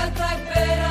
la vida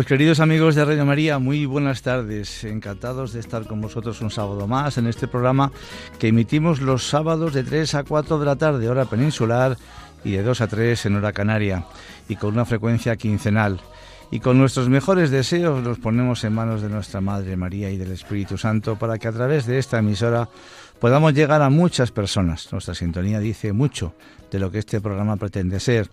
Pues queridos amigos de Radio María, muy buenas tardes. Encantados de estar con vosotros un sábado más en este programa que emitimos los sábados de 3 a 4 de la tarde, hora peninsular, y de 2 a 3 en hora canaria, y con una frecuencia quincenal. Y con nuestros mejores deseos los ponemos en manos de nuestra Madre María y del Espíritu Santo para que a través de esta emisora podamos llegar a muchas personas. Nuestra sintonía dice mucho de lo que este programa pretende ser.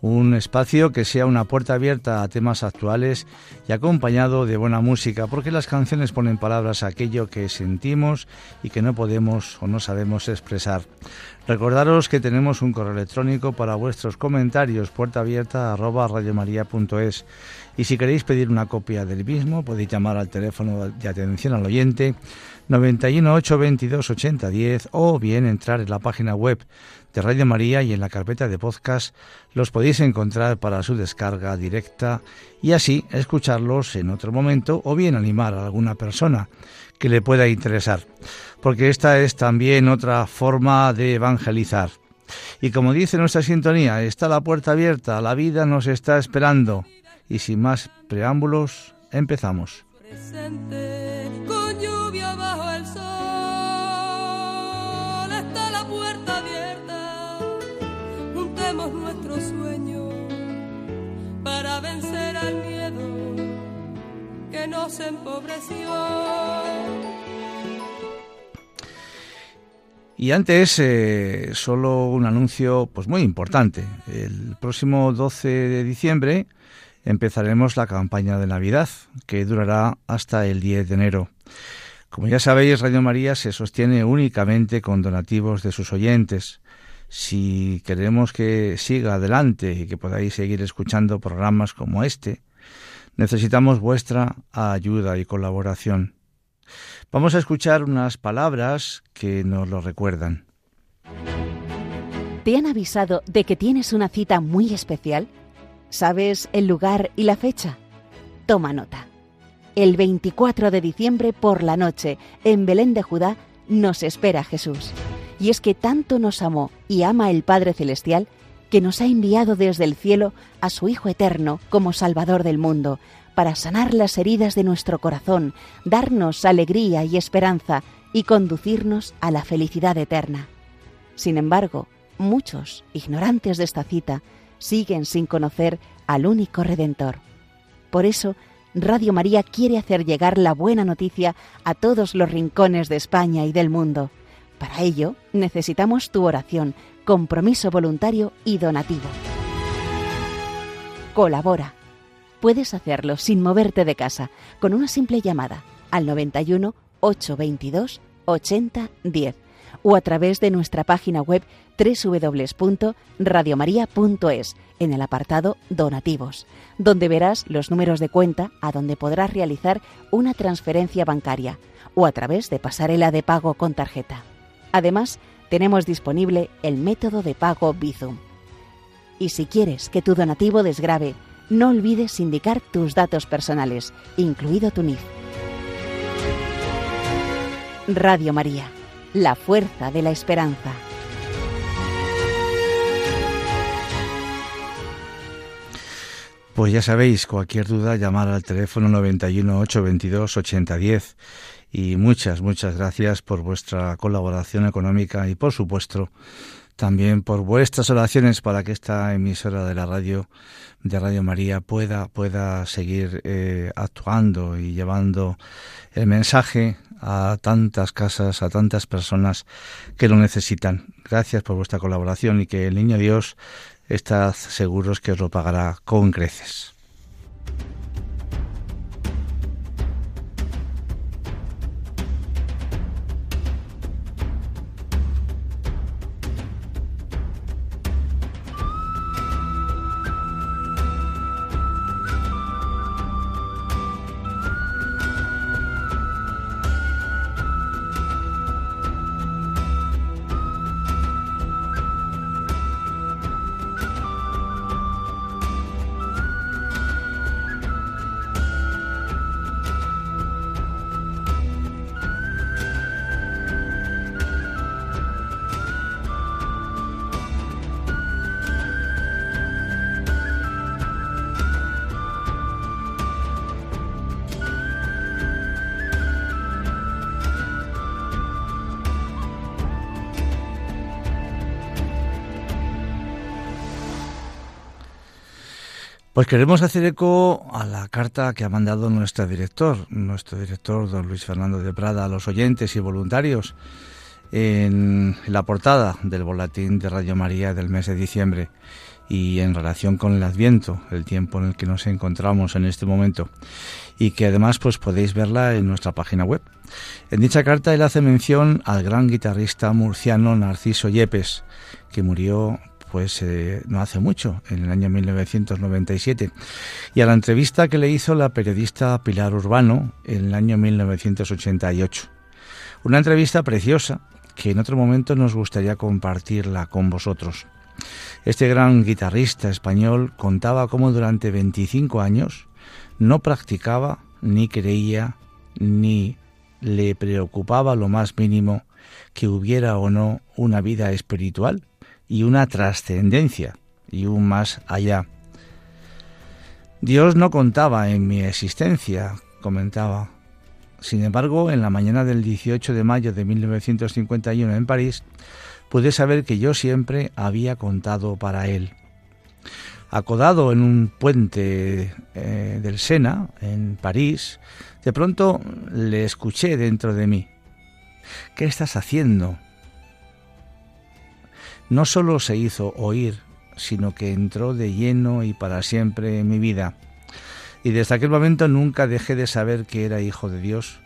Un espacio que sea una puerta abierta a temas actuales y acompañado de buena música, porque las canciones ponen palabras a aquello que sentimos y que no podemos o no sabemos expresar. Recordaros que tenemos un correo electrónico para vuestros comentarios, puerta abierta arroba radiomaria.es. Y si queréis pedir una copia del mismo, podéis llamar al teléfono de atención al oyente 91 822 8010 o bien entrar en la página web de Radio María y en la carpeta de podcast los podéis encontrar para su descarga directa y así escucharlos en otro momento o bien animar a alguna persona que le pueda interesar, porque esta es también otra forma de evangelizar. Y como dice nuestra sintonía, está la puerta abierta, la vida nos está esperando y sin más preámbulos, empezamos. Nos. Y antes, eh, solo un anuncio pues muy importante. El próximo 12 de diciembre empezaremos la campaña de Navidad, que durará hasta el 10 de enero. Como ya sabéis, Radio María se sostiene únicamente con donativos de sus oyentes si queremos que siga adelante y que podáis seguir escuchando programas como este, necesitamos vuestra ayuda y colaboración. Vamos a escuchar unas palabras que nos lo recuerdan. ¿Te han avisado de que tienes una cita muy especial? ¿Sabes el lugar y la fecha? Toma nota. El 24 de diciembre por la noche, en Belén de Judá, nos espera Jesús. Y es que tanto nos amó y ama el Padre Celestial que nos ha enviado desde el cielo a su Hijo Eterno como Salvador del mundo, para sanar las heridas de nuestro corazón, darnos alegría y esperanza y conducirnos a la felicidad eterna. Sin embargo, muchos, ignorantes de esta cita, siguen sin conocer al único Redentor. Por eso, Radio María quiere hacer llegar la buena noticia a todos los rincones de España y del mundo. Para ello, necesitamos tu oración, compromiso voluntario y donativo. Colabora. Puedes hacerlo sin moverte de casa, con una simple llamada al 91 822 8010 o a través de nuestra página web www.radiomaria.es en el apartado Donativos, donde verás los números de cuenta a donde podrás realizar una transferencia bancaria o a través de pasarela de pago con tarjeta. Además, tenemos disponible el método de pago Bizum. Y si quieres que tu donativo desgrabe, no olvides indicar tus datos personales, incluido tu NIF. Radio María, la fuerza de la esperanza. Pues ya sabéis, cualquier duda, llamar al teléfono 91 822 8010 y muchas, muchas gracias por vuestra colaboración económica y por supuesto también por vuestras oraciones para que esta emisora de la radio de Radio María pueda pueda seguir eh, actuando y llevando el mensaje a tantas casas, a tantas personas que lo necesitan. Gracias por vuestra colaboración y que el Niño Dios está seguros que os lo pagará con creces. Pues queremos hacer eco a la carta que ha mandado nuestro director, nuestro director don Luis Fernando de Prada, a los oyentes y voluntarios en la portada del boletín de Radio María del mes de diciembre y en relación con el Adviento, el tiempo en el que nos encontramos en este momento, y que además pues podéis verla en nuestra página web. En dicha carta él hace mención al gran guitarrista murciano Narciso Yepes, que murió pues eh, no hace mucho, en el año 1997, y a la entrevista que le hizo la periodista Pilar Urbano en el año 1988. Una entrevista preciosa que en otro momento nos gustaría compartirla con vosotros. Este gran guitarrista español contaba cómo durante 25 años no practicaba, ni creía, ni le preocupaba lo más mínimo que hubiera o no una vida espiritual y una trascendencia y un más allá. Dios no contaba en mi existencia, comentaba. Sin embargo, en la mañana del 18 de mayo de 1951 en París, pude saber que yo siempre había contado para él. Acodado en un puente eh, del Sena, en París, de pronto le escuché dentro de mí. ¿Qué estás haciendo? No solo se hizo oír, sino que entró de lleno y para siempre en mi vida. Y desde aquel momento nunca dejé de saber que era hijo de Dios,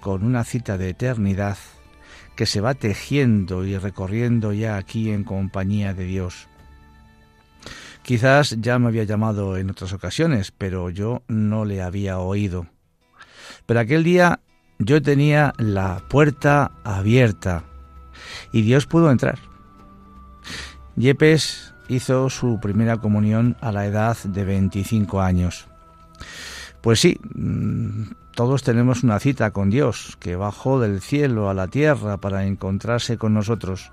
con una cita de eternidad que se va tejiendo y recorriendo ya aquí en compañía de Dios. Quizás ya me había llamado en otras ocasiones, pero yo no le había oído. Pero aquel día yo tenía la puerta abierta y Dios pudo entrar. Yepes hizo su primera comunión a la edad de 25 años. Pues sí, mm, todos tenemos una cita con Dios, que bajó del cielo a la tierra para encontrarse con nosotros.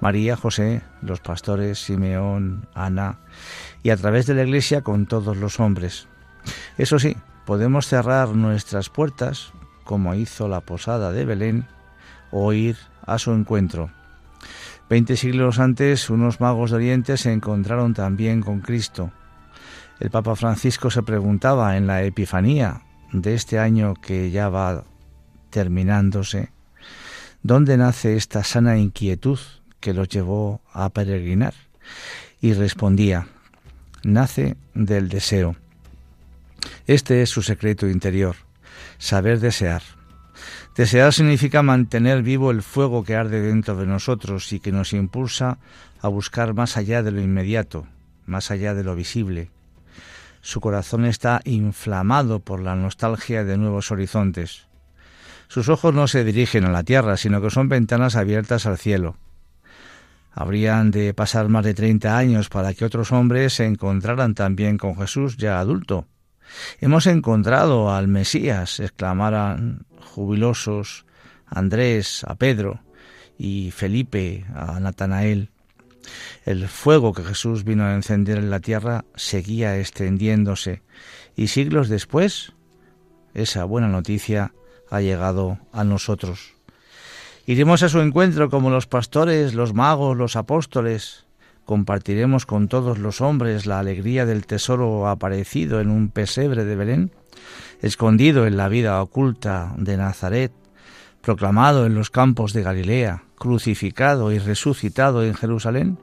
María, José, los pastores, Simeón, Ana, y a través de la Iglesia con todos los hombres. Eso sí, podemos cerrar nuestras puertas, como hizo la posada de Belén, o ir a su encuentro. Veinte siglos antes, unos magos de Oriente se encontraron también con Cristo. El Papa Francisco se preguntaba en la Epifanía de este año que ya va terminándose, ¿dónde nace esta sana inquietud que los llevó a peregrinar? Y respondía, nace del deseo. Este es su secreto interior, saber desear. Desear significa mantener vivo el fuego que arde dentro de nosotros y que nos impulsa a buscar más allá de lo inmediato, más allá de lo visible. Su corazón está inflamado por la nostalgia de nuevos horizontes. Sus ojos no se dirigen a la tierra, sino que son ventanas abiertas al cielo. Habrían de pasar más de treinta años para que otros hombres se encontraran también con Jesús ya adulto. Hemos encontrado al Mesías, exclamaran jubilosos Andrés a Pedro y Felipe a Natanael. El fuego que Jesús vino a encender en la tierra seguía extendiéndose y siglos después esa buena noticia ha llegado a nosotros. Iremos a su encuentro como los pastores, los magos, los apóstoles. Compartiremos con todos los hombres la alegría del tesoro aparecido en un pesebre de Belén escondido en la vida oculta de Nazaret, proclamado en los campos de Galilea, crucificado y resucitado en Jerusalén?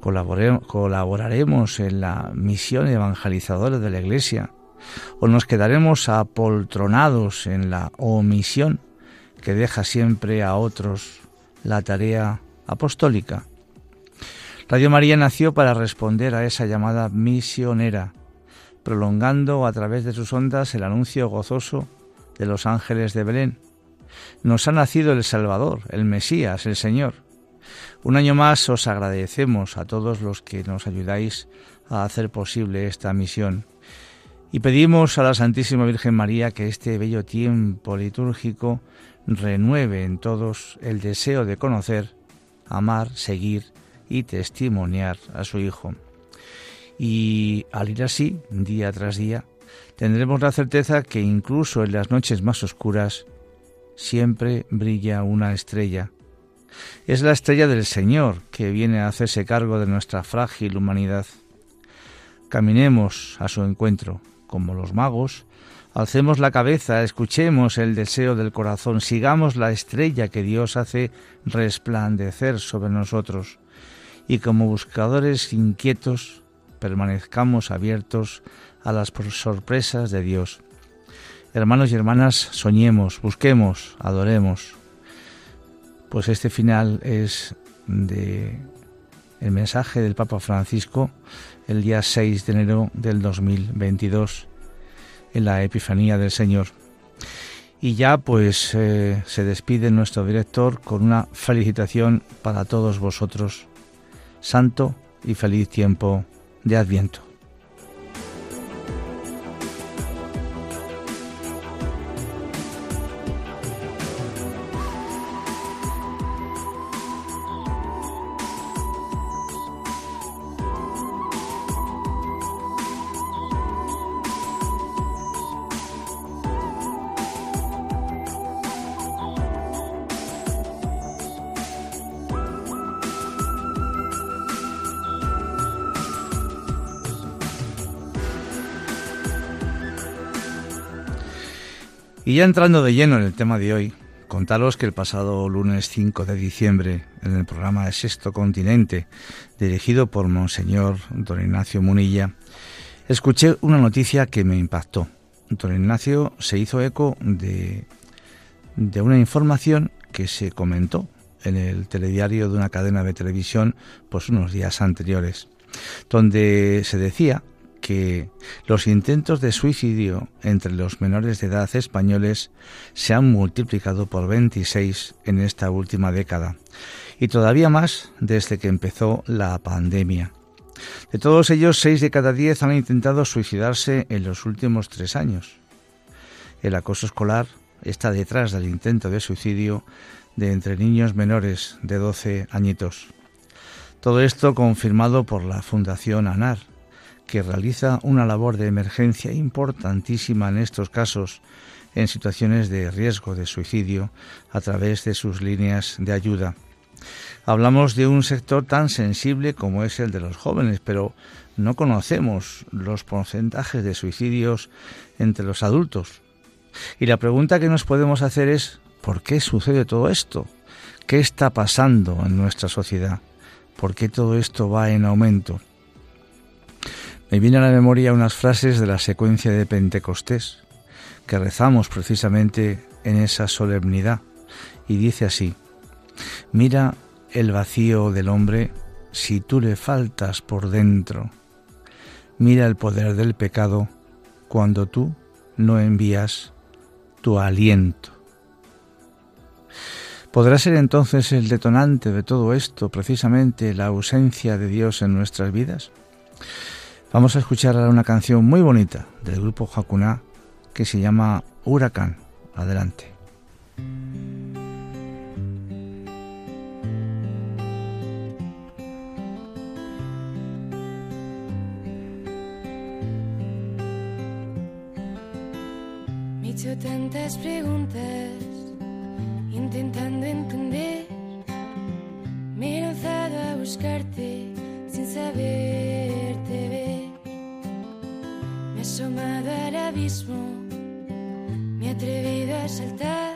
¿Colaboraremos en la misión evangelizadora de la Iglesia? ¿O nos quedaremos apoltronados en la omisión que deja siempre a otros la tarea apostólica? Radio María nació para responder a esa llamada misionera prolongando a través de sus ondas el anuncio gozoso de los ángeles de Belén. Nos ha nacido el Salvador, el Mesías, el Señor. Un año más os agradecemos a todos los que nos ayudáis a hacer posible esta misión. Y pedimos a la Santísima Virgen María que este bello tiempo litúrgico renueve en todos el deseo de conocer, amar, seguir y testimoniar a su Hijo. Y al ir así, día tras día, tendremos la certeza que incluso en las noches más oscuras siempre brilla una estrella. Es la estrella del Señor que viene a hacerse cargo de nuestra frágil humanidad. Caminemos a su encuentro, como los magos, alcemos la cabeza, escuchemos el deseo del corazón, sigamos la estrella que Dios hace resplandecer sobre nosotros, y como buscadores inquietos, permanezcamos abiertos a las sorpresas de Dios. Hermanos y hermanas, soñemos, busquemos, adoremos. Pues este final es de el mensaje del Papa Francisco el día 6 de enero del 2022 en la Epifanía del Señor. Y ya pues eh, se despide nuestro director con una felicitación para todos vosotros. Santo y feliz tiempo de Adviento. Ya entrando de lleno en el tema de hoy, contaros que el pasado lunes 5 de diciembre, en el programa de Sexto Continente, dirigido por Monseñor Don Ignacio Munilla, escuché una noticia que me impactó. Don Ignacio se hizo eco de, de una información que se comentó en el telediario de una cadena de televisión pues unos días anteriores, donde se decía que los intentos de suicidio entre los menores de edad españoles se han multiplicado por 26 en esta última década y todavía más desde que empezó la pandemia. De todos ellos, 6 de cada 10 han intentado suicidarse en los últimos tres años. El acoso escolar está detrás del intento de suicidio de entre niños menores de 12 añitos. Todo esto confirmado por la Fundación ANAR, que realiza una labor de emergencia importantísima en estos casos en situaciones de riesgo de suicidio a través de sus líneas de ayuda. Hablamos de un sector tan sensible como es el de los jóvenes, pero no conocemos los porcentajes de suicidios entre los adultos. Y la pregunta que nos podemos hacer es, ¿por qué sucede todo esto? ¿Qué está pasando en nuestra sociedad? ¿Por qué todo esto va en aumento? Me vienen a la memoria unas frases de la secuencia de Pentecostés, que rezamos precisamente en esa solemnidad. Y dice así, mira el vacío del hombre si tú le faltas por dentro. Mira el poder del pecado cuando tú no envías tu aliento. ¿Podrá ser entonces el detonante de todo esto precisamente la ausencia de Dios en nuestras vidas? Vamos a escuchar ahora una canción muy bonita del grupo Hakuna que se llama Huracán. Adelante. Me tantas preguntas intentando entender. Abismo, me he atrevido a saltar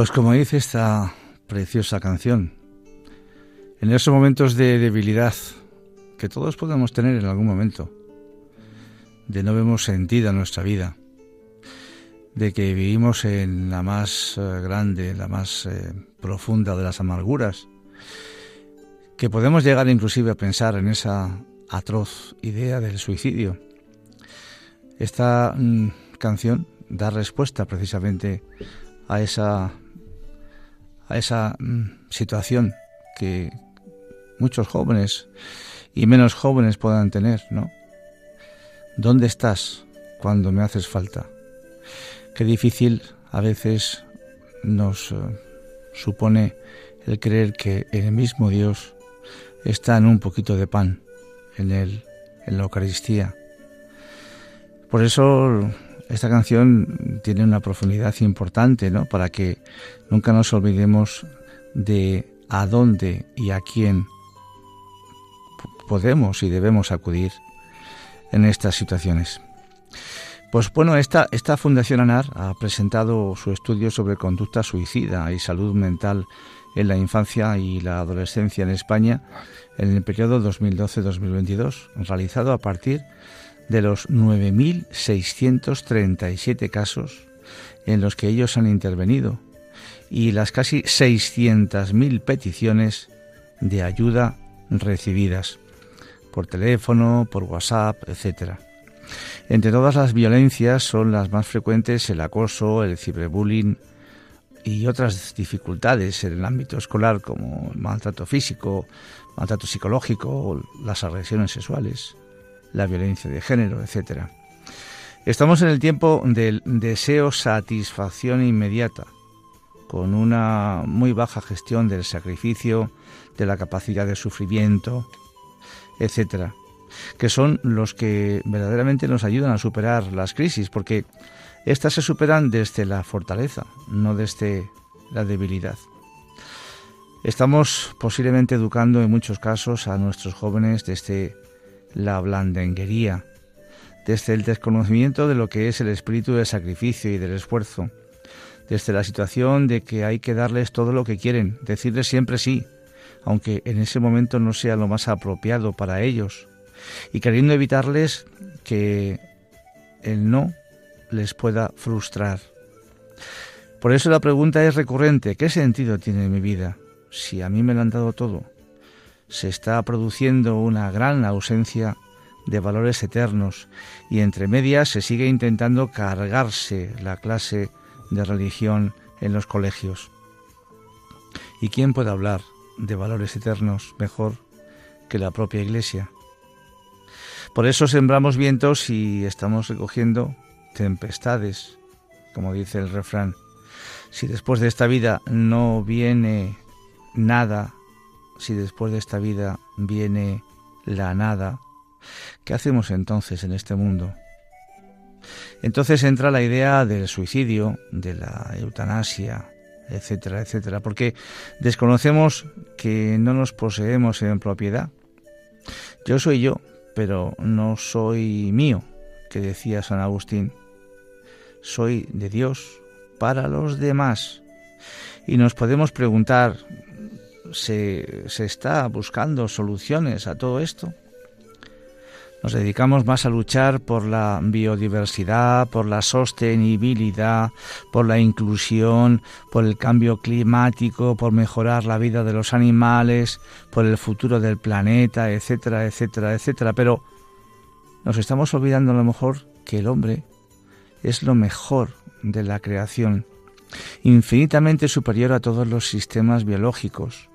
Pues como dice esta preciosa canción, en esos momentos de debilidad que todos podemos tener en algún momento, de no vemos sentido a nuestra vida, de que vivimos en la más eh, grande, la más eh, profunda de las amarguras, que podemos llegar inclusive a pensar en esa atroz idea del suicidio. Esta mm, canción da respuesta precisamente a esa a esa mm, situación que muchos jóvenes y menos jóvenes puedan tener, ¿no? ¿Dónde estás cuando me haces falta? Qué difícil a veces nos eh, supone el creer que el mismo Dios está en un poquito de pan, en el en la Eucaristía. Por eso esta canción tiene una profundidad importante, ¿no? Para que nunca nos olvidemos de a dónde y a quién podemos y debemos acudir en estas situaciones. Pues bueno, esta, esta Fundación ANAR ha presentado su estudio sobre conducta suicida y salud mental en la infancia y la adolescencia en España en el periodo 2012-2022, realizado a partir de los 9.637 casos en los que ellos han intervenido y las casi 600.000 peticiones de ayuda recibidas por teléfono, por WhatsApp, etc. Entre todas las violencias son las más frecuentes el acoso, el ciberbullying y otras dificultades en el ámbito escolar como el maltrato físico, maltrato psicológico, las agresiones sexuales, la violencia de género, etc. Estamos en el tiempo del deseo satisfacción inmediata, con una muy baja gestión del sacrificio, de la capacidad de sufrimiento, etcétera, que son los que verdaderamente nos ayudan a superar las crisis, porque éstas se superan desde la fortaleza, no desde la debilidad. Estamos posiblemente educando en muchos casos a nuestros jóvenes desde la blandenguería, desde el desconocimiento de lo que es el espíritu del sacrificio y del esfuerzo, desde la situación de que hay que darles todo lo que quieren, decirles siempre sí, aunque en ese momento no sea lo más apropiado para ellos, y queriendo evitarles que el no les pueda frustrar. Por eso la pregunta es recurrente, ¿qué sentido tiene mi vida? Si a mí me lo han dado todo, se está produciendo una gran ausencia de valores eternos y entre medias se sigue intentando cargarse la clase de religión en los colegios. ¿Y quién puede hablar de valores eternos mejor que la propia Iglesia? Por eso sembramos vientos y estamos recogiendo tempestades, como dice el refrán. Si después de esta vida no viene nada, si después de esta vida viene la nada, ¿qué hacemos entonces en este mundo? Entonces entra la idea del suicidio, de la eutanasia, etcétera, etcétera, porque desconocemos que no nos poseemos en propiedad. Yo soy yo, pero no soy mío, que decía San Agustín. Soy de Dios para los demás. Y nos podemos preguntar, ¿se, se está buscando soluciones a todo esto? Nos dedicamos más a luchar por la biodiversidad, por la sostenibilidad, por la inclusión, por el cambio climático, por mejorar la vida de los animales, por el futuro del planeta, etcétera, etcétera, etcétera. Pero nos estamos olvidando a lo mejor que el hombre es lo mejor de la creación, infinitamente superior a todos los sistemas biológicos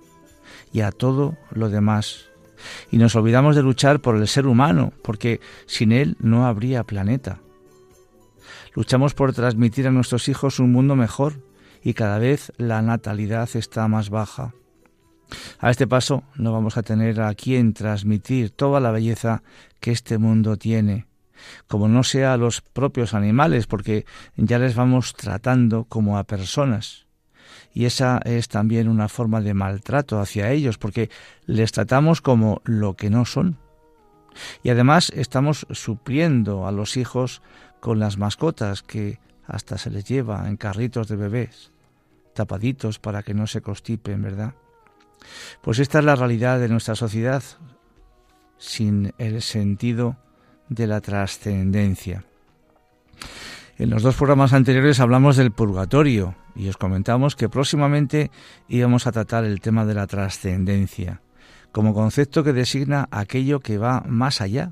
y a todo lo demás y nos olvidamos de luchar por el ser humano, porque sin él no habría planeta. Luchamos por transmitir a nuestros hijos un mundo mejor y cada vez la natalidad está más baja. A este paso no vamos a tener a quien transmitir toda la belleza que este mundo tiene, como no sea a los propios animales, porque ya les vamos tratando como a personas. Y esa es también una forma de maltrato hacia ellos, porque les tratamos como lo que no son. Y además estamos supliendo a los hijos con las mascotas que hasta se les lleva en carritos de bebés, tapaditos para que no se constipen, ¿verdad? Pues esta es la realidad de nuestra sociedad sin el sentido de la trascendencia. En los dos programas anteriores hablamos del purgatorio y os comentamos que próximamente íbamos a tratar el tema de la trascendencia, como concepto que designa aquello que va más allá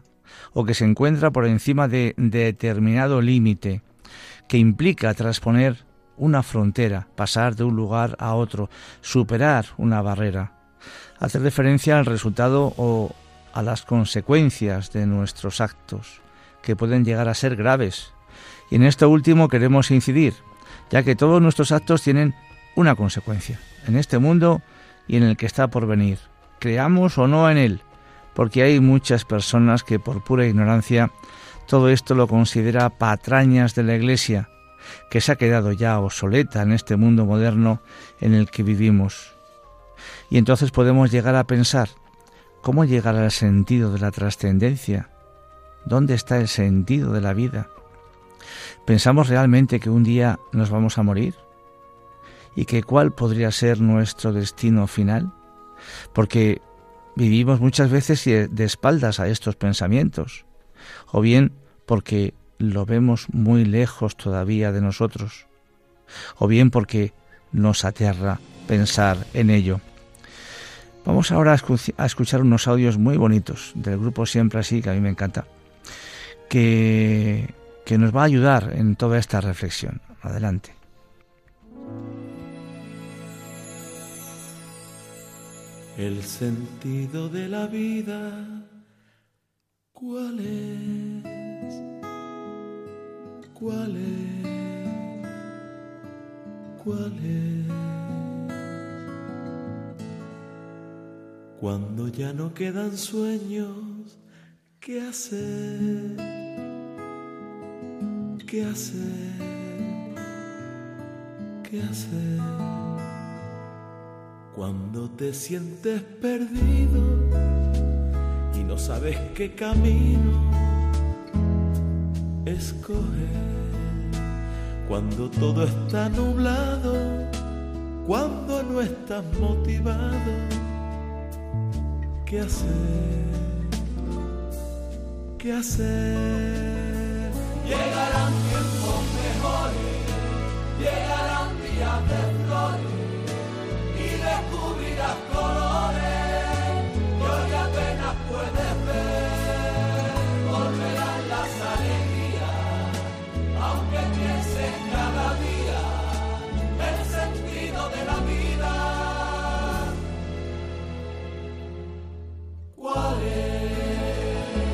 o que se encuentra por encima de determinado límite, que implica transponer una frontera, pasar de un lugar a otro, superar una barrera, hacer referencia al resultado o a las consecuencias de nuestros actos, que pueden llegar a ser graves y en esto último queremos incidir, ya que todos nuestros actos tienen una consecuencia, en este mundo y en el que está por venir, creamos o no en él, porque hay muchas personas que por pura ignorancia todo esto lo considera patrañas de la Iglesia, que se ha quedado ya obsoleta en este mundo moderno en el que vivimos. Y entonces podemos llegar a pensar, ¿Cómo llegar al sentido de la trascendencia? ¿Dónde está el sentido de la vida? ¿Pensamos realmente que un día nos vamos a morir? ¿Y que cuál podría ser nuestro destino final? Porque vivimos muchas veces de espaldas a estos pensamientos, o bien porque lo vemos muy lejos todavía de nosotros, o bien porque nos aterra pensar en ello. Vamos ahora a escuchar unos audios muy bonitos del grupo Siempre Así, que a mí me encanta, que, que nos va a ayudar en toda esta reflexión. Adelante. El sentido de la vida, ¿cuál es? ¿Cuál es? ¿Cuál es? Cuando ya no quedan sueños, ¿qué hacer? ¿Qué hacer? ¿Qué hacer? Cuando te sientes perdido y no sabes qué camino escoger. Cuando todo está nublado, cuando no estás motivado ¿Qué hacer? ¿Qué hacer? Llegarán tiempos mejores, llegarán días de flores y descubrirás colores que hoy apenas puedes ver. Volverán las alegrías, aunque pienses cada día el sentido de la vida.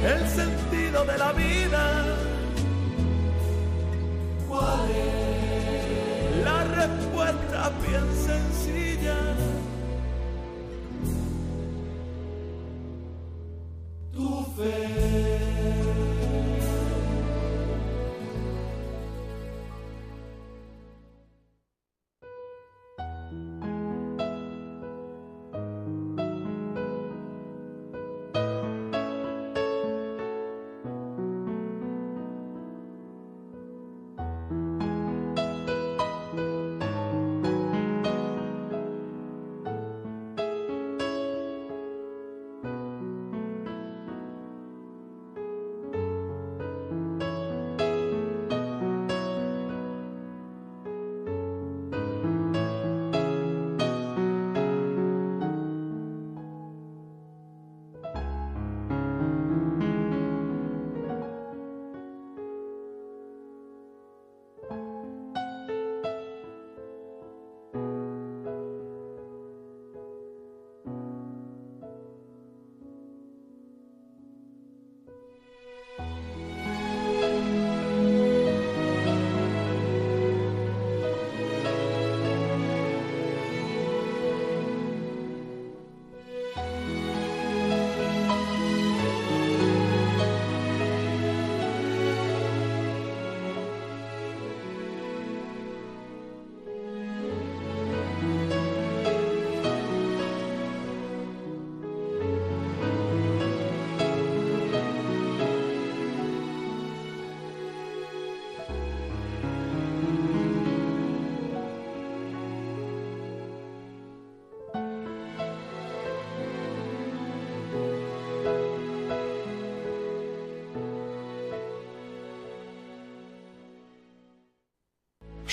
el sentido de la vida. Respuesta bien sencilla. Tu fe.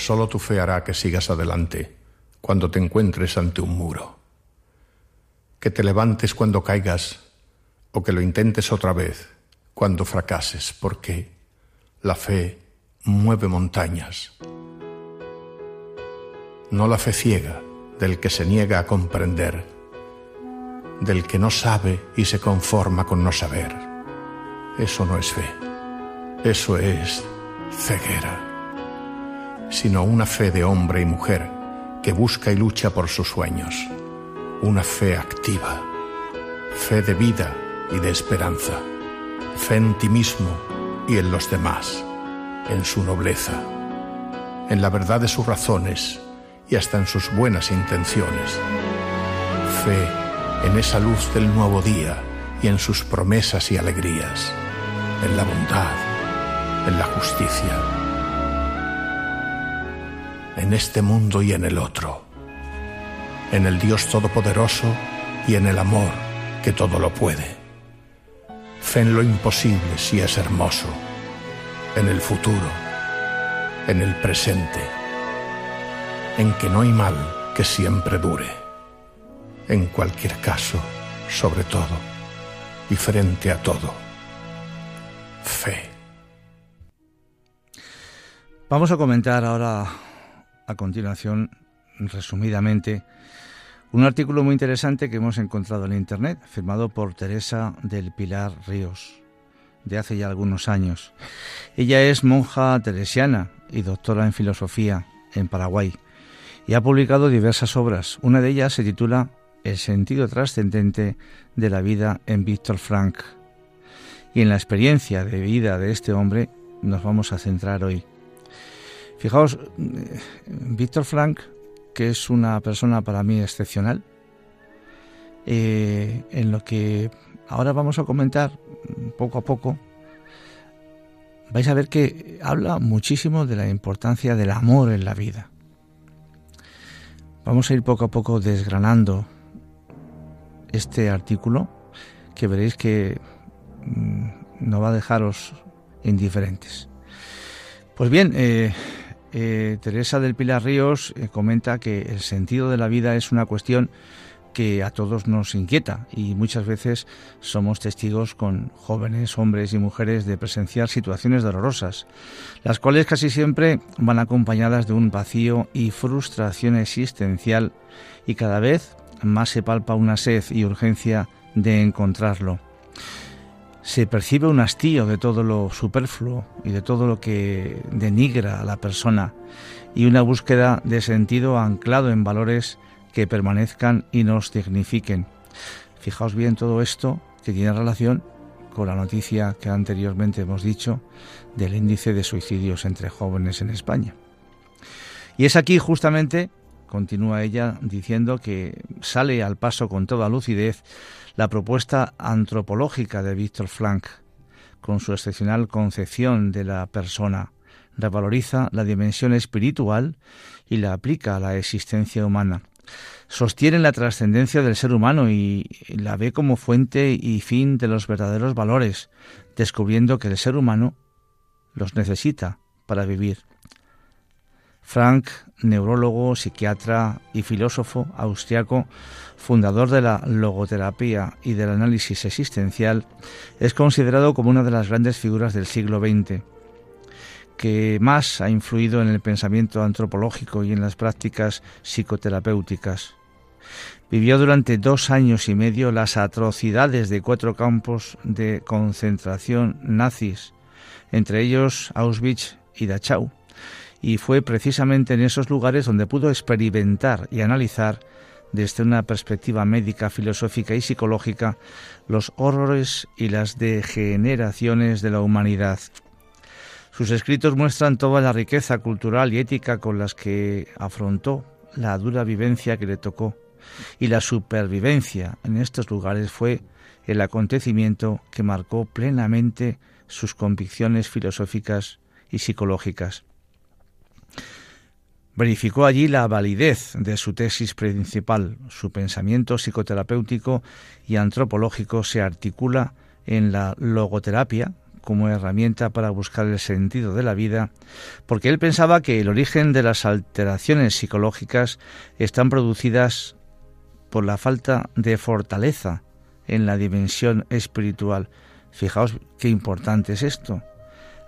Solo tu fe hará que sigas adelante cuando te encuentres ante un muro. Que te levantes cuando caigas o que lo intentes otra vez cuando fracases, porque la fe mueve montañas. No la fe ciega del que se niega a comprender, del que no sabe y se conforma con no saber. Eso no es fe, eso es ceguera sino una fe de hombre y mujer que busca y lucha por sus sueños, una fe activa, fe de vida y de esperanza, fe en ti mismo y en los demás, en su nobleza, en la verdad de sus razones y hasta en sus buenas intenciones, fe en esa luz del nuevo día y en sus promesas y alegrías, en la bondad, en la justicia, en este mundo y en el otro, en el Dios Todopoderoso y en el amor que todo lo puede. Fe en lo imposible si es hermoso, en el futuro, en el presente, en que no hay mal que siempre dure, en cualquier caso, sobre todo y frente a todo. Fe. Vamos a comentar ahora a continuación, resumidamente, un artículo muy interesante que hemos encontrado en Internet, firmado por Teresa del Pilar Ríos, de hace ya algunos años. Ella es monja teresiana y doctora en filosofía en Paraguay y ha publicado diversas obras. Una de ellas se titula El sentido trascendente de la vida en Víctor Frank. Y en la experiencia de vida de este hombre nos vamos a centrar hoy. Fijaos, eh, Víctor Frank que es una persona para mí excepcional, eh, en lo que ahora vamos a comentar poco a poco, vais a ver que habla muchísimo de la importancia del amor en la vida. Vamos a ir poco a poco desgranando este artículo que veréis que mm, no va a dejaros indiferentes. Pues bien, eh, eh, Teresa del Pilar Ríos eh, comenta que el sentido de la vida es una cuestión que a todos nos inquieta y muchas veces somos testigos con jóvenes, hombres y mujeres de presenciar situaciones dolorosas, las cuales casi siempre van acompañadas de un vacío y frustración existencial y cada vez más se palpa una sed y urgencia de encontrarlo se percibe un hastío de todo lo superfluo y de todo lo que denigra a la persona y una búsqueda de sentido anclado en valores que permanezcan y nos dignifiquen. Fijaos bien todo esto que tiene relación con la noticia que anteriormente hemos dicho del índice de suicidios entre jóvenes en España. Y es aquí justamente, continúa ella diciendo que sale al paso con toda lucidez la propuesta antropológica de Víctor Frank, con su excepcional concepción de la persona, revaloriza la dimensión espiritual y la aplica a la existencia humana. Sostiene la trascendencia del ser humano y la ve como fuente y fin de los verdaderos valores, descubriendo que el ser humano los necesita para vivir. Frank, neurólogo, psiquiatra y filósofo austriaco, fundador de la logoterapia y del análisis existencial, es considerado como una de las grandes figuras del siglo XX, que más ha influido en el pensamiento antropológico y en las prácticas psicoterapéuticas. Vivió durante dos años y medio las atrocidades de cuatro campos de concentración nazis, entre ellos Auschwitz y Dachau, y fue precisamente en esos lugares donde pudo experimentar y analizar desde una perspectiva médica, filosófica y psicológica los horrores y las degeneraciones de la humanidad. Sus escritos muestran toda la riqueza cultural y ética con las que afrontó la dura vivencia que le tocó, y la supervivencia en estos lugares fue el acontecimiento que marcó plenamente sus convicciones filosóficas y psicológicas. Verificó allí la validez de su tesis principal. Su pensamiento psicoterapéutico y antropológico se articula en la logoterapia como herramienta para buscar el sentido de la vida, porque él pensaba que el origen de las alteraciones psicológicas están producidas por la falta de fortaleza en la dimensión espiritual. Fijaos qué importante es esto.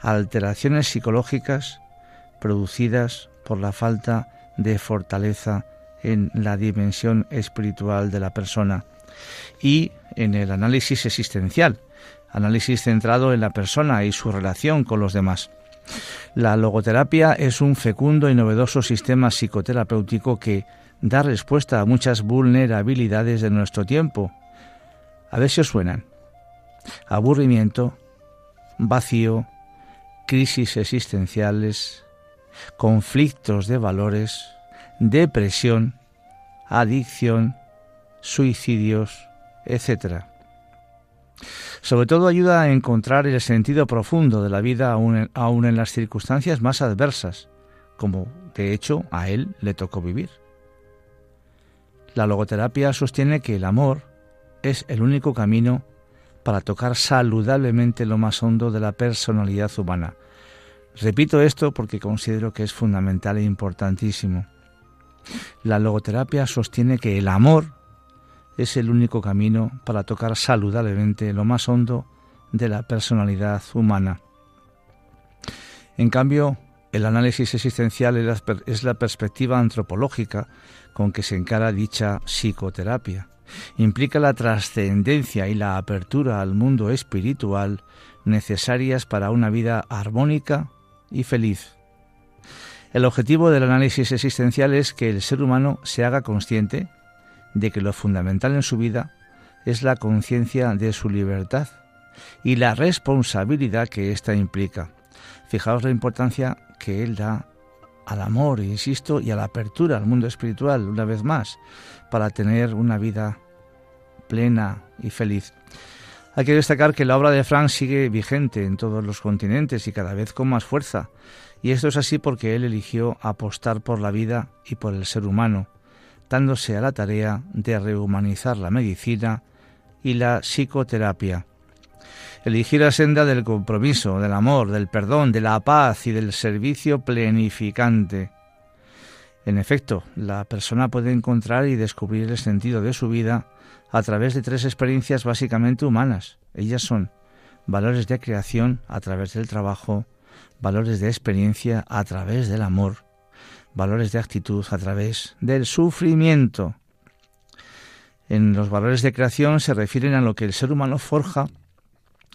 Alteraciones psicológicas producidas por la falta de fortaleza en la dimensión espiritual de la persona y en el análisis existencial, análisis centrado en la persona y su relación con los demás. La logoterapia es un fecundo y novedoso sistema psicoterapéutico que da respuesta a muchas vulnerabilidades de nuestro tiempo. A ver si os suenan. Aburrimiento, vacío, crisis existenciales, conflictos de valores, depresión, adicción, suicidios, etc. Sobre todo ayuda a encontrar el sentido profundo de la vida aún en, en las circunstancias más adversas, como de hecho a él le tocó vivir. La logoterapia sostiene que el amor es el único camino para tocar saludablemente lo más hondo de la personalidad humana. Repito esto porque considero que es fundamental e importantísimo. La logoterapia sostiene que el amor es el único camino para tocar saludablemente lo más hondo de la personalidad humana. En cambio, el análisis existencial es la perspectiva antropológica con que se encara dicha psicoterapia. Implica la trascendencia y la apertura al mundo espiritual necesarias para una vida armónica y feliz. El objetivo del análisis existencial es que el ser humano se haga consciente de que lo fundamental en su vida es la conciencia de su libertad y la responsabilidad que ésta implica. Fijaos la importancia que él da al amor, insisto, y a la apertura al mundo espiritual, una vez más, para tener una vida plena y feliz. Hay que destacar que la obra de Frank sigue vigente en todos los continentes y cada vez con más fuerza, y esto es así porque él eligió apostar por la vida y por el ser humano, dándose a la tarea de rehumanizar la medicina y la psicoterapia. Elegir la senda del compromiso, del amor, del perdón, de la paz y del servicio plenificante. En efecto, la persona puede encontrar y descubrir el sentido de su vida a través de tres experiencias básicamente humanas. Ellas son valores de creación a través del trabajo, valores de experiencia a través del amor valores de actitud a través del sufrimiento. En los valores de creación se refieren a lo que el ser humano forja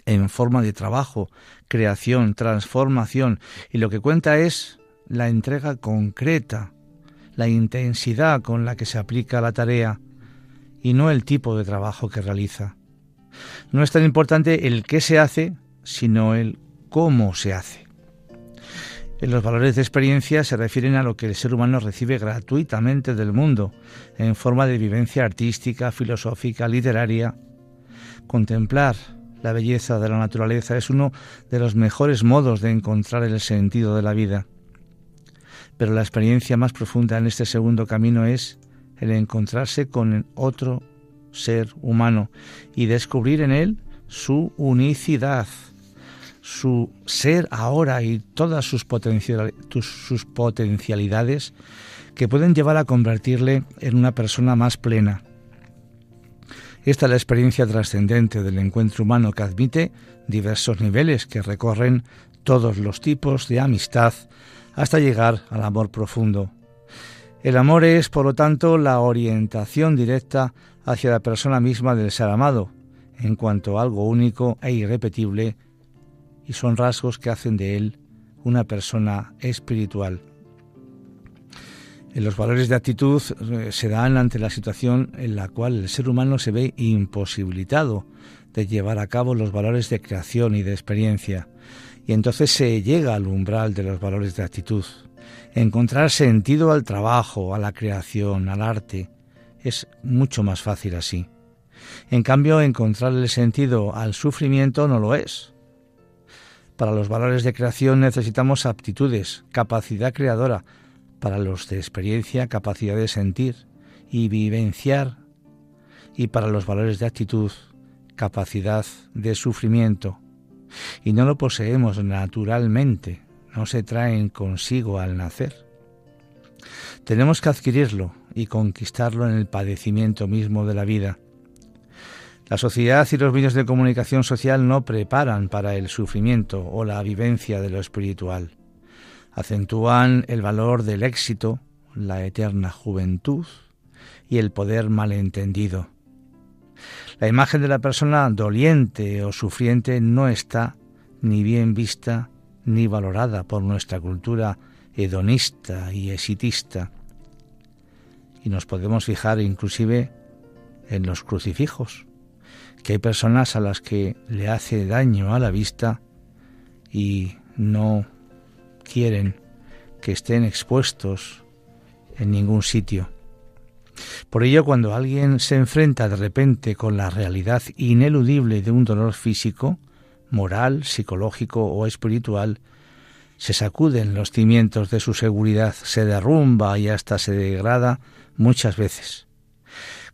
en forma de trabajo, creación, transformación, y lo que cuenta es la entrega concreta, la intensidad con la que se aplica la tarea, y no el tipo de trabajo que realiza. No es tan importante el qué se hace, sino el cómo se hace. En los valores de experiencia se refieren a lo que el ser humano recibe gratuitamente del mundo, en forma de vivencia artística, filosófica, literaria. Contemplar la belleza de la naturaleza es uno de los mejores modos de encontrar el sentido de la vida. Pero la experiencia más profunda en este segundo camino es el encontrarse con otro ser humano y descubrir en él su unicidad su ser ahora y todas sus, potencialidades que pueden llevar a convertirle en una persona más plena. Esta es la experiencia trascendente del encuentro humano que admite diversos niveles que recorren todos los tipos de amistad hasta llegar al amor profundo. El amor es, por lo tanto, la orientación directa hacia la persona misma del ser amado, en cuanto a algo único e irrepetible y son rasgos que hacen de él una persona espiritual. Los valores de actitud eh, se dan ante la situación en la cual el ser humano se ve imposibilitado de llevar a cabo los valores de creación y de experiencia, y entonces se llega al umbral de los valores de actitud. Encontrar sentido al trabajo, a la creación, al arte, es mucho más fácil así. En cambio, encontrar el sentido al sufrimiento no lo es. Para los valores de creación necesitamos aptitudes, capacidad creadora. Para los de experiencia, capacidad de sentir y vivenciar. Y para los valores de actitud, capacidad de sufrimiento. Y no lo poseemos naturalmente, no se traen consigo al nacer. Tenemos que adquirirlo y conquistarlo en el padecimiento mismo de la vida. La sociedad y los medios de comunicación social no preparan para el sufrimiento o la vivencia de lo espiritual. Acentúan el valor del éxito, la eterna juventud y el poder malentendido. La imagen de la persona doliente o sufriente no está ni bien vista ni valorada por nuestra cultura hedonista y exitista. Y nos podemos fijar inclusive en los crucifijos que hay personas a las que le hace daño a la vista y no quieren que estén expuestos en ningún sitio. Por ello, cuando alguien se enfrenta de repente con la realidad ineludible de un dolor físico, moral, psicológico o espiritual, se sacuden los cimientos de su seguridad, se derrumba y hasta se degrada muchas veces.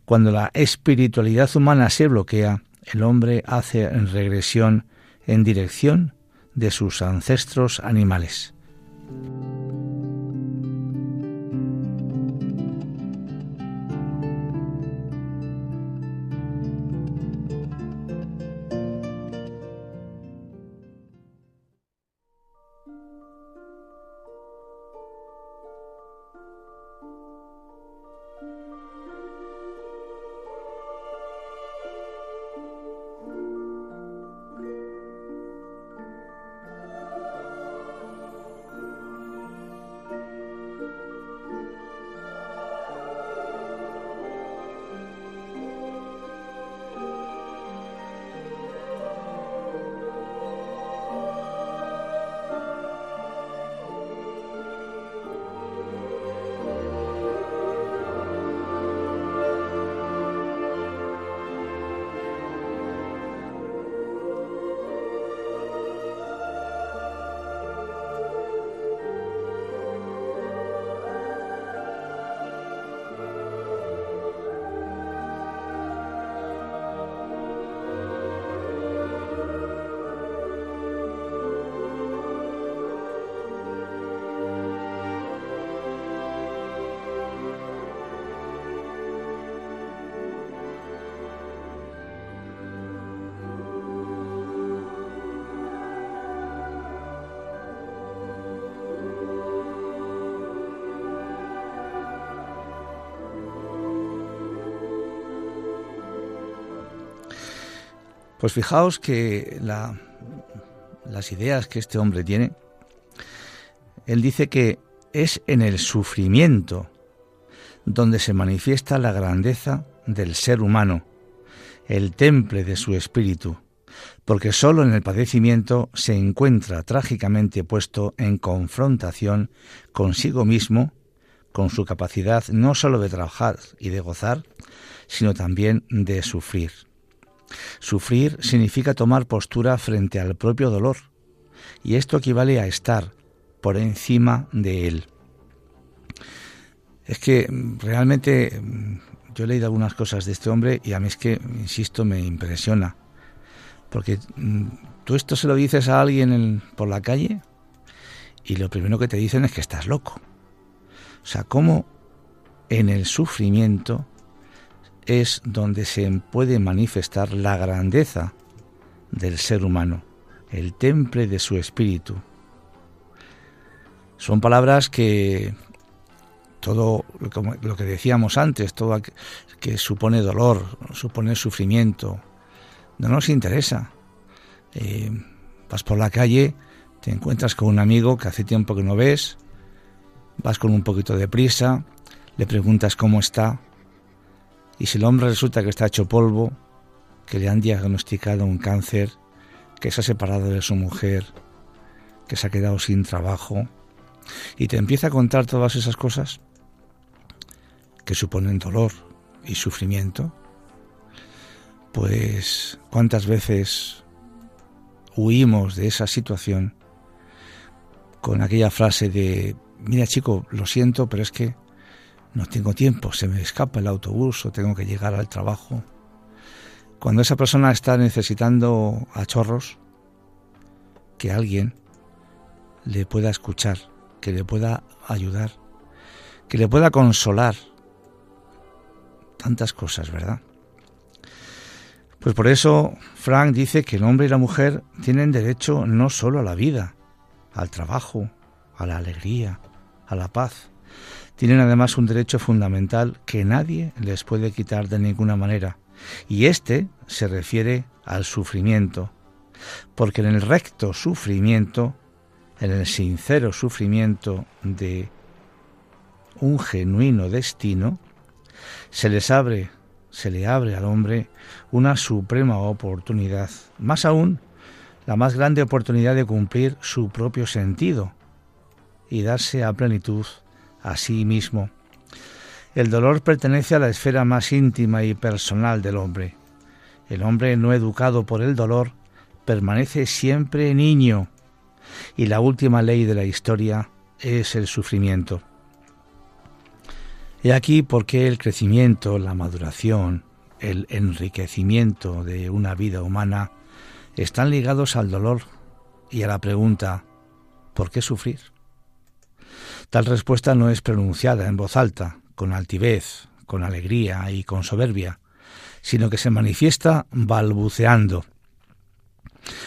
Cuando la espiritualidad humana se bloquea, el hombre hace regresión en dirección de sus ancestros animales. Pues fijaos que las ideas que este hombre tiene, él dice que es en el sufrimiento donde se manifiesta la grandeza del ser humano, el temple de su espíritu, porque sólo en el padecimiento se encuentra trágicamente puesto en confrontación consigo mismo, con su capacidad no sólo de trabajar y de gozar, sino también de sufrir. Sufrir significa tomar postura frente al propio dolor, y esto equivale a estar por encima de él. Es que mm, realmente mm, yo he leído algunas cosas de este hombre y a mí es que, insisto, me impresiona. Porque mm, tú esto se lo dices a alguien por la calle y lo primero que te dicen es que estás loco. O sea, cómo en el sufrimiento es donde se puede manifestar la grandeza del ser humano, el temple de su espíritu. Son palabras que todo lo que decíamos antes, todo que supone dolor, supone sufrimiento, no nos interesa. Eh, vas por la calle, te encuentras con un amigo que hace tiempo que no ves, vas con un poquito de prisa, le preguntas cómo está, y si el hombre resulta que está hecho polvo, que le han diagnosticado un cáncer, que se ha separado de su mujer, que se ha quedado sin trabajo, y te empieza a contar todas esas cosas que suponen dolor y sufrimiento, pues cuántas veces huimos de esa situación con aquella frase de, mira chico, lo siento, pero es que no tengo tiempo, se me escapa el autobús o tengo que llegar al trabajo. Cuando esa persona está necesitando a chorros, que alguien le pueda escuchar, que le pueda ayudar, que le pueda consolar. Tantas cosas, ¿verdad? Pues por eso Frank dice que el hombre y la mujer tienen derecho no solo a la vida, al trabajo, a la alegría, a la paz, tienen además un derecho fundamental que nadie les puede quitar de ninguna manera, y este se refiere al sufrimiento, porque en el recto sufrimiento, en el sincero sufrimiento de un genuino destino, se les abre, se le abre al hombre una suprema oportunidad, más aún la más grande oportunidad de cumplir su propio sentido y darse a plenitud a sí mismo. El dolor pertenece a la esfera más íntima y personal del hombre. El hombre no educado por el dolor permanece siempre niño y la última ley de la historia es el sufrimiento. He aquí por qué el crecimiento, la maduración, el enriquecimiento de una vida humana están ligados al dolor y a la pregunta ¿por qué sufrir? Tal respuesta no es pronunciada en voz alta, con altivez, con alegría y con soberbia, sino que se manifiesta balbuceando.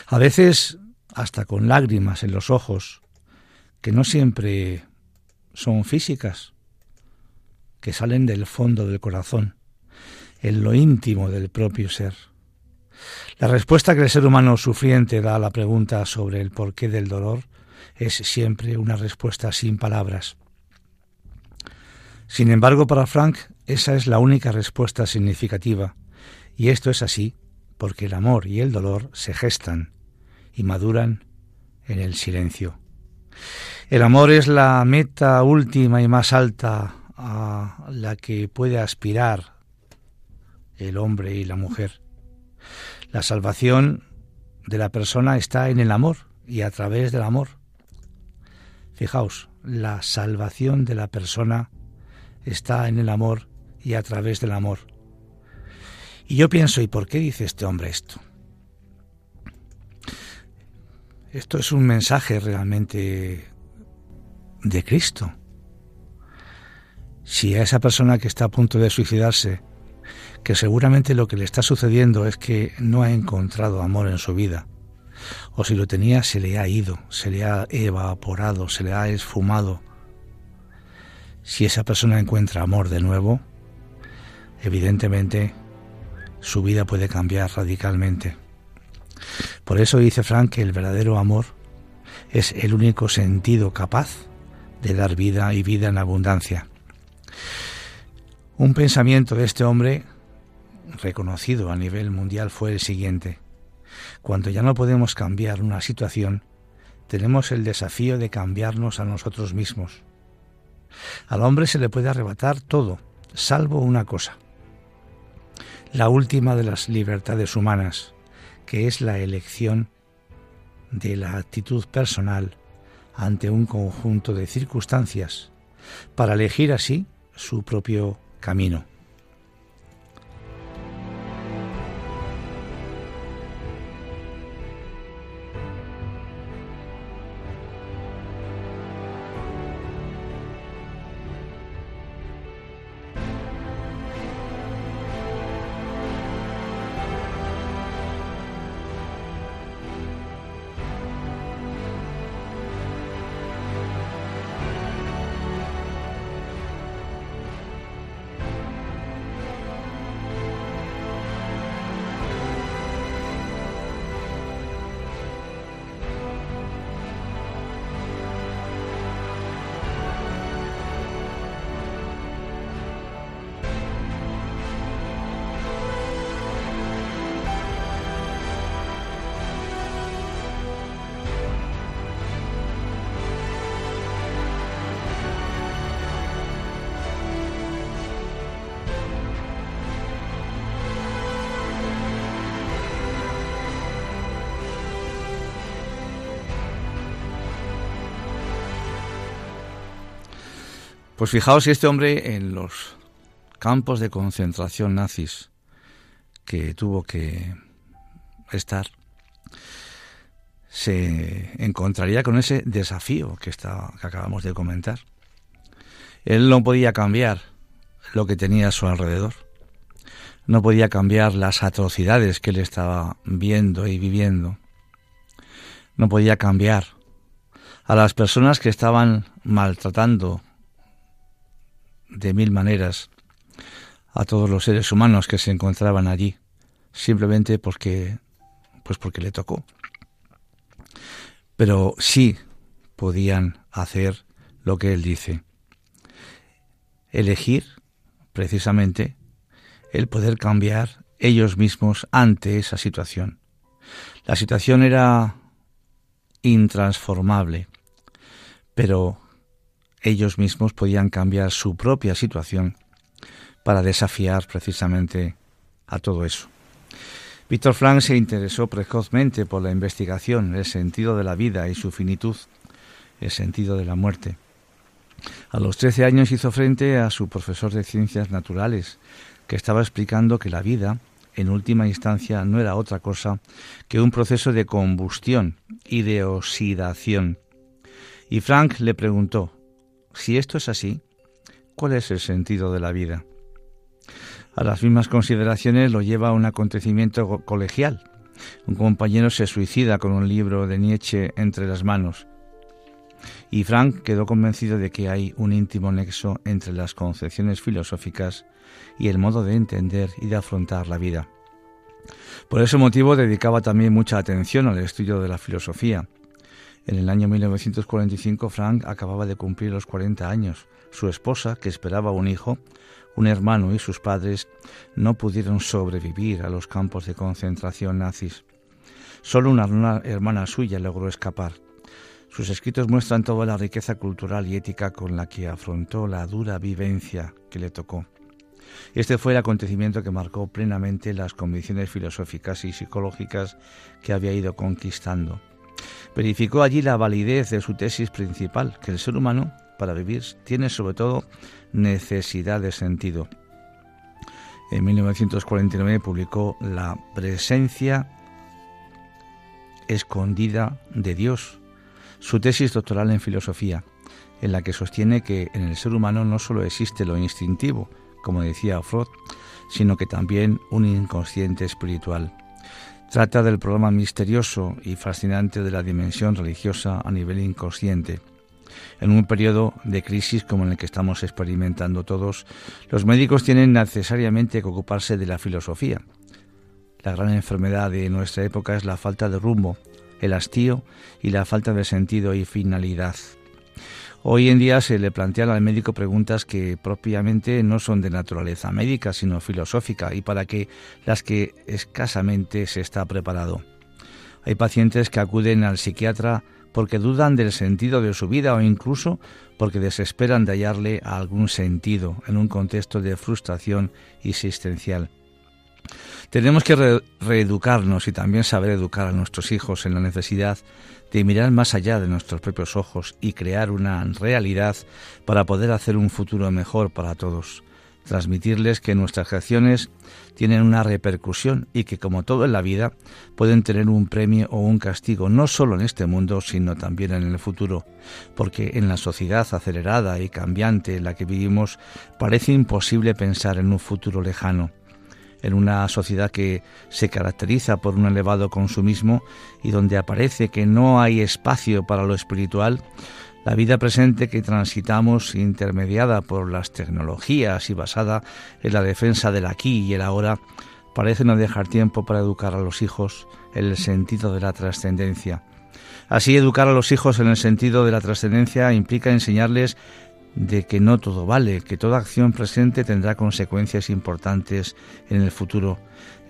A veces hasta con lágrimas en los ojos, que no siempre son físicas, que salen del fondo del corazón, en lo íntimo del propio ser. La respuesta que el ser humano sufriente da a la pregunta sobre el porqué del dolor es siempre una respuesta sin palabras. Sin embargo, para Frank, esa es la única respuesta significativa, y esto es así porque el amor y el dolor se gestan y maduran en el silencio. El amor es la meta última y más alta a la que puede aspirar el hombre y la mujer. La salvación de la persona está en el amor y a través del amor. Fijaos, la salvación de la persona está en el amor y a través del amor. Y yo pienso, ¿y por qué dice este hombre esto? Esto es un mensaje realmente de Cristo. Si a esa persona que está a punto de suicidarse, que seguramente lo que le está sucediendo es que no ha encontrado amor en su vida, o si lo tenía se le ha ido, se le ha evaporado, se le ha esfumado, si esa persona encuentra amor de nuevo, evidentemente su vida puede cambiar radicalmente. Por eso dice Frank que el verdadero amor es el único sentido capaz de dar vida y vida en abundancia. Un pensamiento de este hombre reconocido a nivel mundial fue el siguiente. Cuando ya no podemos cambiar una situación, tenemos el desafío de cambiarnos a nosotros mismos. Al hombre se le puede arrebatar todo, salvo una cosa, la última de las libertades humanas, que es la elección de la actitud personal ante un conjunto de circunstancias, para elegir así su propio camino. Pues fijaos si este hombre en los campos de concentración nazis que tuvo que estar, se encontraría con ese desafío que, que acabamos de comentar. Él no podía cambiar lo que tenía a su alrededor. No podía cambiar las atrocidades que él estaba viendo y viviendo. No podía cambiar a las personas que estaban maltratando de mil maneras a todos los seres humanos que se encontraban allí, simplemente porque, pues porque le tocó. Pero sí podían hacer lo que él dice. Elegir, precisamente, el poder cambiar ellos mismos ante esa situación. La situación era intransformable, pero ellos mismos podían cambiar su propia situación para desafiar precisamente a todo eso. Víctor Frank se interesó precozmente por la investigación, el sentido de la vida y su finitud, el sentido de la muerte. A los 13 años hizo frente a su profesor de ciencias naturales, que estaba explicando que la vida, en última instancia, no era otra cosa que un proceso de combustión y de oxidación. Y Frank le preguntó, si esto es así, ¿cuál es el sentido de la vida? A las mismas consideraciones lo lleva un acontecimiento colegial. Un compañero se suicida con un libro de Nietzsche entre las manos. Y Frank quedó convencido de que hay un íntimo nexo entre las concepciones filosóficas y el modo de entender y de afrontar la vida. Por ese motivo dedicaba también mucha atención al estudio de la filosofía. En el año 1945 Frank acababa de cumplir los 40 años. Su esposa, que esperaba un hijo, un hermano y sus padres no pudieron sobrevivir a los campos de concentración nazis. Solo una hermana suya logró escapar. Sus escritos muestran toda la riqueza cultural y ética con la que afrontó la dura vivencia que le tocó. Este fue el acontecimiento que marcó plenamente las convicciones filosóficas y psicológicas que había ido conquistando. Verificó allí la validez de su tesis principal, que el ser humano, para vivir, tiene sobre todo necesidad de sentido. En 1949 publicó La presencia escondida de Dios, su tesis doctoral en filosofía, en la que sostiene que en el ser humano no solo existe lo instintivo, como decía Freud, sino que también un inconsciente espiritual. Trata del programa misterioso y fascinante de la dimensión religiosa a nivel inconsciente en un periodo de crisis como el que estamos experimentando todos, los médicos tienen necesariamente que ocuparse de la filosofía. La gran enfermedad de nuestra época es la falta de rumbo, el hastío y la falta de sentido y finalidad. Hoy en día se le plantean al médico preguntas que propiamente no son de naturaleza médica, sino filosófica, y para que las que escasamente se está preparado. Hay pacientes que acuden al psiquiatra porque dudan del sentido de su vida o incluso porque desesperan de hallarle algún sentido en un contexto de frustración existencial. Tenemos que reeducarnos y también saber educar a nuestros hijos en la necesidad de mirar más allá de nuestros propios ojos y crear una realidad para poder hacer un futuro mejor para todos transmitirles que nuestras acciones tienen una repercusión y que como todo en la vida pueden tener un premio o un castigo no solo en este mundo sino también en el futuro, porque en la sociedad acelerada y cambiante en la que vivimos parece imposible pensar en un futuro lejano. En una sociedad que se caracteriza por un elevado consumismo y donde aparece que no hay espacio para lo espiritual, la vida presente que transitamos, intermediada por las tecnologías y basada en la defensa del aquí y el ahora, parece no dejar tiempo para educar a los hijos en el sentido de la trascendencia. Así, educar a los hijos en el sentido de la trascendencia implica enseñarles de que no todo vale, que toda acción presente tendrá consecuencias importantes en el futuro,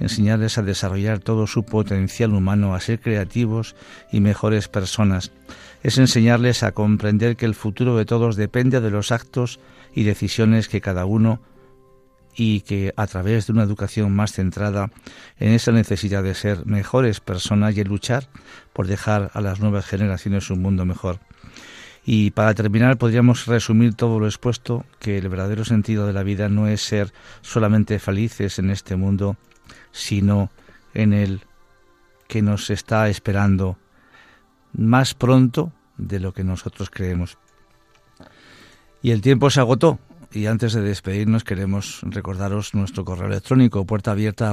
enseñarles a desarrollar todo su potencial humano, a ser creativos y mejores personas, es enseñarles a comprender que el futuro de todos depende de los actos y decisiones que cada uno y que a través de una educación más centrada en esa necesidad de ser mejores personas y luchar por dejar a las nuevas generaciones un mundo mejor. Y para terminar podríamos resumir todo lo expuesto que el verdadero sentido de la vida no es ser solamente felices en este mundo, sino en el que nos está esperando más pronto de lo que nosotros creemos. Y el tiempo se agotó. Y antes de despedirnos queremos recordaros nuestro correo electrónico puerta abierta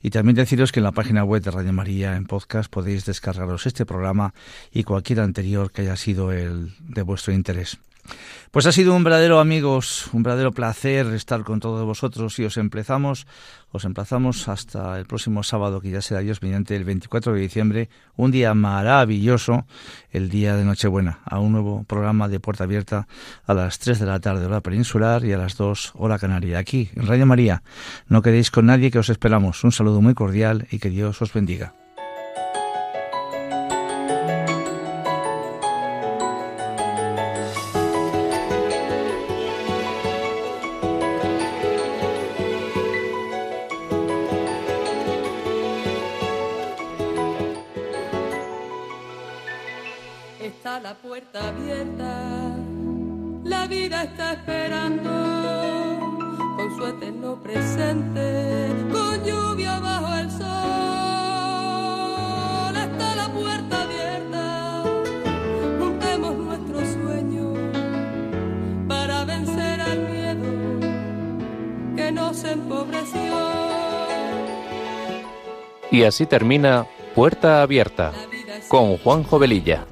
y también deciros que en la página web de Radio María en podcast podéis descargaros este programa y cualquier anterior que haya sido el de vuestro interés. Pues ha sido un verdadero amigos, un verdadero placer estar con todos vosotros y os emplazamos, os emplazamos hasta el próximo sábado, que ya será Dios mediante el 24 de diciembre, un día maravilloso, el día de Nochebuena, a un nuevo programa de Puerta Abierta a las 3 de la tarde hora peninsular y a las 2 hora canaria, aquí en Radio María. No quedéis con nadie que os esperamos. Un saludo muy cordial y que Dios os bendiga. Presente, con lluvia bajo el sol. Está la puerta abierta, juntemos nuestros sueños para vencer al miedo que nos empobreció. Y así termina Puerta Abierta con Juanjo Velilla.